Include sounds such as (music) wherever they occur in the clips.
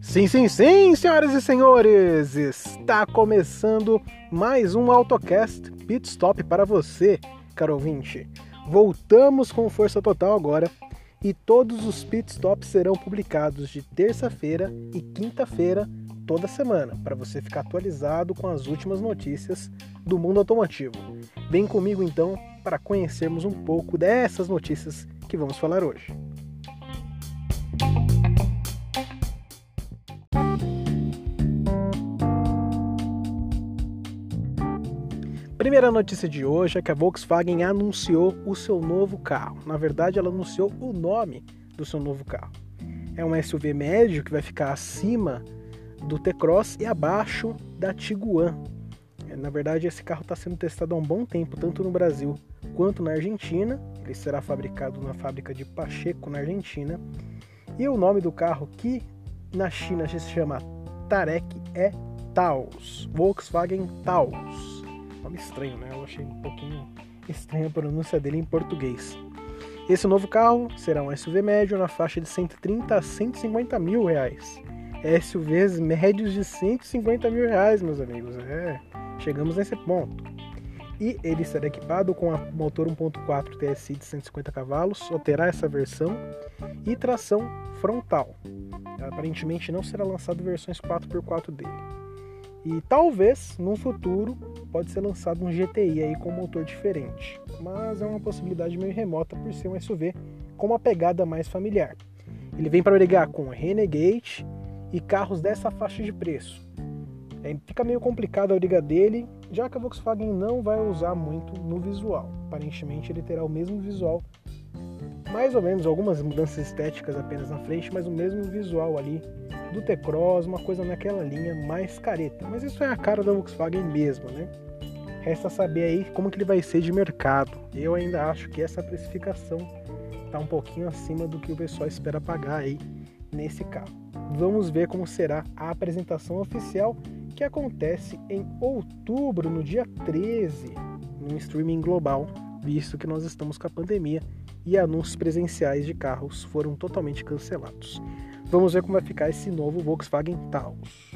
Sim, sim, sim, senhoras e senhores! Está começando mais um AutoCast Pit Stop para você, caro ouvinte. Voltamos com força total agora e todos os pit stops serão publicados de terça-feira e quinta-feira toda semana, para você ficar atualizado com as últimas notícias do mundo automotivo. Vem comigo então para conhecermos um pouco dessas notícias que vamos falar hoje. Primeira notícia de hoje é que a Volkswagen anunciou o seu novo carro. Na verdade, ela anunciou o nome do seu novo carro. É um SUV médio que vai ficar acima do T-Cross e abaixo da Tiguan. Na verdade, esse carro está sendo testado há um bom tempo, tanto no Brasil quanto na Argentina. Ele será fabricado na fábrica de Pacheco, na Argentina. E o nome do carro, que na China se chama Tarek, é Taos. Volkswagen Taos nome estranho, né? Eu achei um pouquinho estranha a pronúncia dele em português. Esse novo carro será um SUV médio na faixa de 130 a 150 mil reais. SUVs médios de 150 mil reais, meus amigos. É, chegamos nesse ponto. E ele será equipado com a motor 1.4 TSI de 150 cavalos, só terá essa versão, e tração frontal. Aparentemente não será lançado versões 4x4 dele. E talvez, no futuro, pode ser lançado um GTI aí com motor diferente. Mas é uma possibilidade meio remota por ser um SUV com uma pegada mais familiar. Ele vem para brigar com Renegade e carros dessa faixa de preço. É, fica meio complicado a briga dele, já que a Volkswagen não vai usar muito no visual. Aparentemente ele terá o mesmo visual, mais ou menos algumas mudanças estéticas apenas na frente, mas o mesmo visual ali do T-Cross, uma coisa naquela linha mais careta. Mas isso é a cara da Volkswagen mesmo, né? Resta saber aí como que ele vai ser de mercado. Eu ainda acho que essa precificação está um pouquinho acima do que o pessoal espera pagar aí nesse carro. Vamos ver como será a apresentação oficial que acontece em outubro, no dia 13, no streaming global, visto que nós estamos com a pandemia e anúncios presenciais de carros foram totalmente cancelados. Vamos ver como vai ficar esse novo Volkswagen Taos.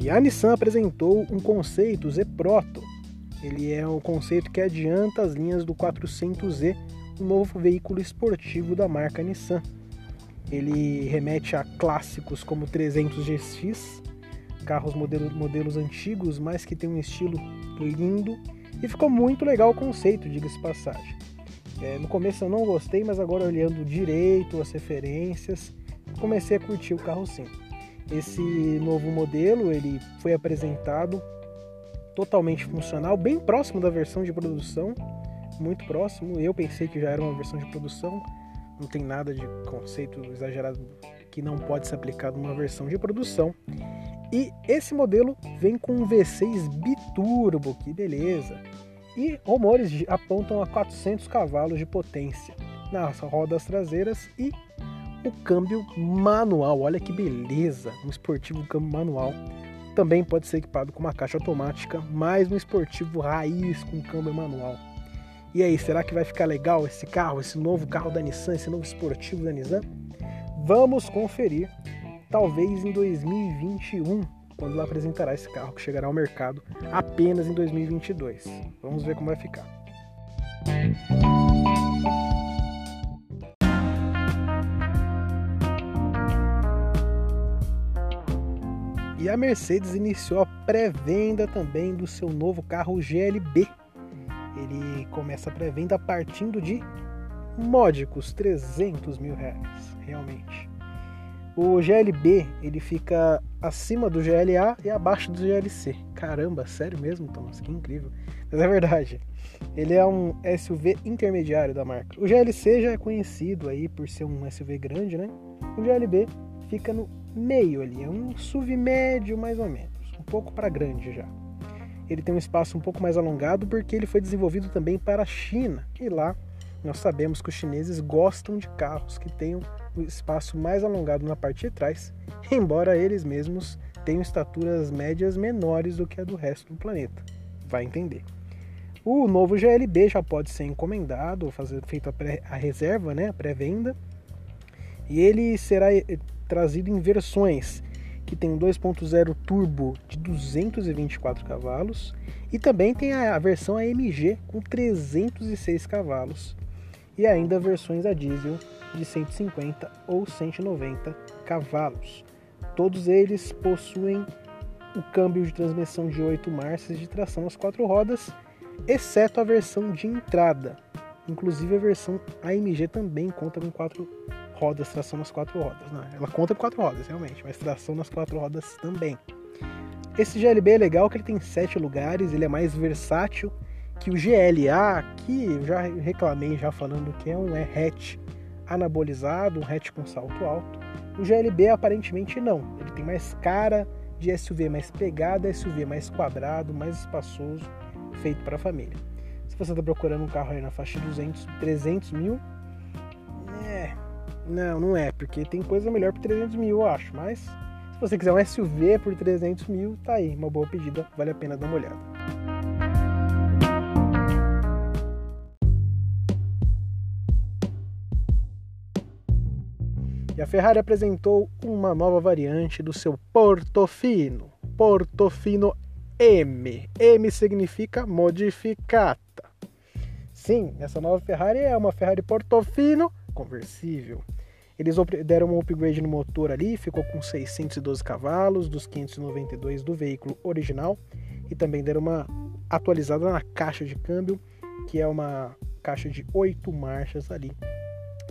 E a Nissan apresentou um conceito Z Proto. Ele é um conceito que adianta as linhas do 400Z, um novo veículo esportivo da marca Nissan. Ele remete a clássicos como 300 GX, carros modelos, modelos antigos, mas que tem um estilo lindo e ficou muito legal o conceito, diga-se passagem. É, no começo eu não gostei, mas agora olhando direito as referências, comecei a curtir o carro sim. Esse novo modelo ele foi apresentado totalmente funcional, bem próximo da versão de produção, muito próximo. Eu pensei que já era uma versão de produção, não tem nada de conceito exagerado que não pode ser aplicado numa versão de produção. E esse modelo vem com um V6 biturbo, que beleza. E rumores apontam a 400 cavalos de potência nas rodas traseiras e o câmbio manual. Olha que beleza, um esportivo câmbio manual. Também pode ser equipado com uma caixa automática, mais um esportivo raiz com câmbio manual. E aí, será que vai ficar legal esse carro, esse novo carro da Nissan, esse novo esportivo da Nissan? Vamos conferir talvez em 2021, quando ela apresentará esse carro que chegará ao mercado apenas em 2022. Vamos ver como vai ficar. E a Mercedes iniciou a pré-venda também do seu novo carro GLB. Ele começa a pré-venda partindo de módicos 300 mil reais, realmente. O GLB ele fica acima do GLA e abaixo do GLC. Caramba, sério mesmo, Thomas? Que incrível. Mas é verdade. Ele é um SUV intermediário da marca. O GLC já é conhecido aí por ser um SUV grande, né? O GLB fica no meio ali, é um SUV médio mais ou menos, um pouco para grande já. Ele tem um espaço um pouco mais alongado porque ele foi desenvolvido também para a China e lá nós sabemos que os chineses gostam de carros que tenham o espaço mais alongado na parte de trás, (laughs) embora eles mesmos têm estaturas médias menores do que a do resto do planeta. Vai entender. O novo GLB já pode ser encomendado, fazer feito a, pré, a reserva, né, a pré-venda. E ele será eh, trazido em versões que tem um 2.0 turbo de 224 cavalos e também tem a, versão AMG com 306 cavalos e ainda versões a diesel de 150 ou 190 cavalos. Todos eles possuem o câmbio de transmissão de 8 marchas de tração às quatro rodas, exceto a versão de entrada. Inclusive a versão AMG também conta com quatro rodas, tração nas quatro rodas. Não, ela conta com quatro rodas, realmente, mas tração nas quatro rodas também. Esse GLB é legal que ele tem sete lugares, ele é mais versátil que o GLA, que eu já reclamei já falando que é um hatch anabolizado, um hatch com salto alto. O GLB aparentemente não, ele tem mais cara de SUV, mais pegada, SUV mais quadrado, mais espaçoso, feito para família. Se você está procurando um carro aí na faixa de 200, 300 mil, é, não, não é, porque tem coisa melhor por 300 mil, eu acho, mas se você quiser um SUV por 300 mil, tá aí, uma boa pedida, vale a pena dar uma olhada. E a Ferrari apresentou uma nova variante do seu Portofino, Portofino M. M significa modificata. Sim, essa nova Ferrari é uma Ferrari Portofino conversível. Eles deram um upgrade no motor ali, ficou com 612 cavalos dos 592 do veículo original e também deram uma atualizada na caixa de câmbio, que é uma caixa de 8 marchas ali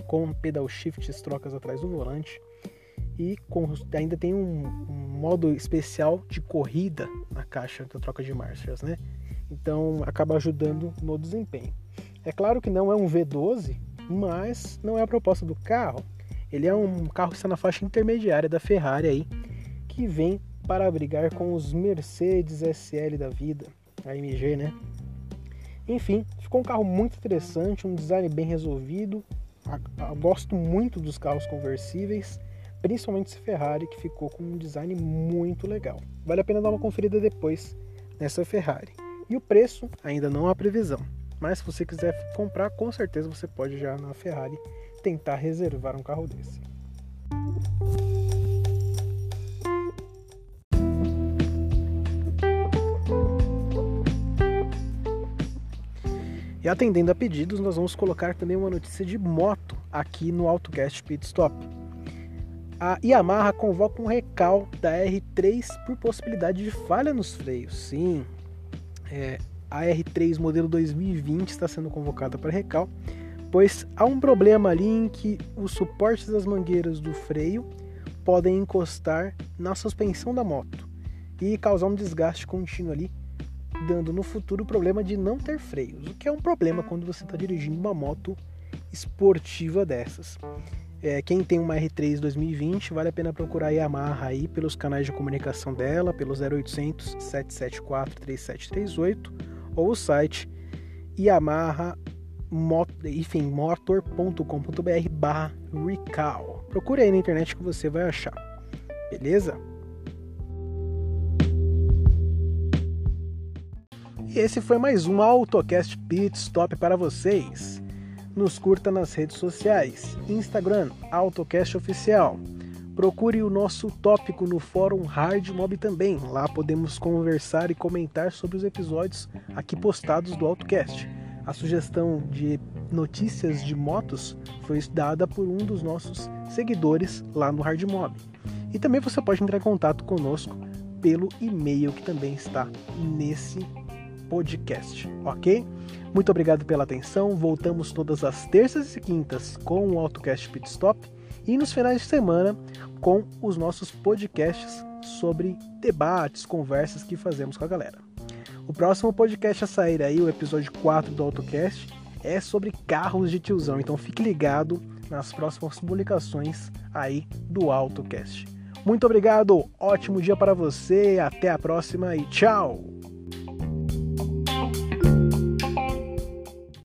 com pedal shift, trocas atrás do volante e com, ainda tem um, um, modo especial de corrida na caixa da troca de marchas, né? Então acaba ajudando no desempenho. É claro que não é um V12, mas não é a proposta do carro. Ele é um carro que está na faixa intermediária da Ferrari aí, que vem para brigar com os Mercedes SL da vida, a AMG, né? Enfim, ficou um carro muito interessante, um design bem resolvido, gosto muito dos carros conversíveis, principalmente esse Ferrari que ficou com um design muito legal. Vale a pena dar uma conferida depois nessa Ferrari. E o preço ainda não há previsão, mas se você quiser comprar, com certeza você pode já na Ferrari tentar reservar um carro desse. E atendendo a pedidos, nós vamos colocar também uma notícia de moto aqui no AutoCast Pit Stop. A Yamaha convoca um recal da R3 por possibilidade de falha nos freios. Sim, é, a R3 modelo 2020 está sendo convocada para recal, pois há um problema ali em que os suportes das mangueiras do freio podem encostar na suspensão da moto e causar um desgaste contínuo ali dando no futuro o problema de não ter freios, o que é um problema quando você está dirigindo uma moto esportiva dessas. É, quem tem uma R3 2020, vale a pena procurar a Yamaha aí pelos canais de comunicação dela, pelo 0800 774 3738 ou o site Yamaha enfim, motor.com.br barra recall. Procure aí na internet que você vai achar. Beleza? E esse foi mais um AutoCast Pit Stop para vocês. Nos curta nas redes sociais, Instagram, AutoCast Oficial. Procure o nosso tópico no fórum Hard Mob também. Lá podemos conversar e comentar sobre os episódios aqui postados do AutoCast. A sugestão de notícias de motos foi dada por um dos nossos seguidores lá no Hard Mob. E também você pode entrar em contato conosco pelo e-mail que também está nesse podcast, ok? Muito obrigado pela atenção. Voltamos todas as terças e quintas com o AutoCast Pit Stop e nos finais de semana com os nossos podcasts sobre debates, conversas que fazemos com a galera. O próximo podcast a sair aí, o episódio 4 do AutoCast, é sobre carros de tiozão, então fique ligado nas próximas publicações aí do AutoCast. Muito obrigado, ótimo dia para você, até a próxima e tchau!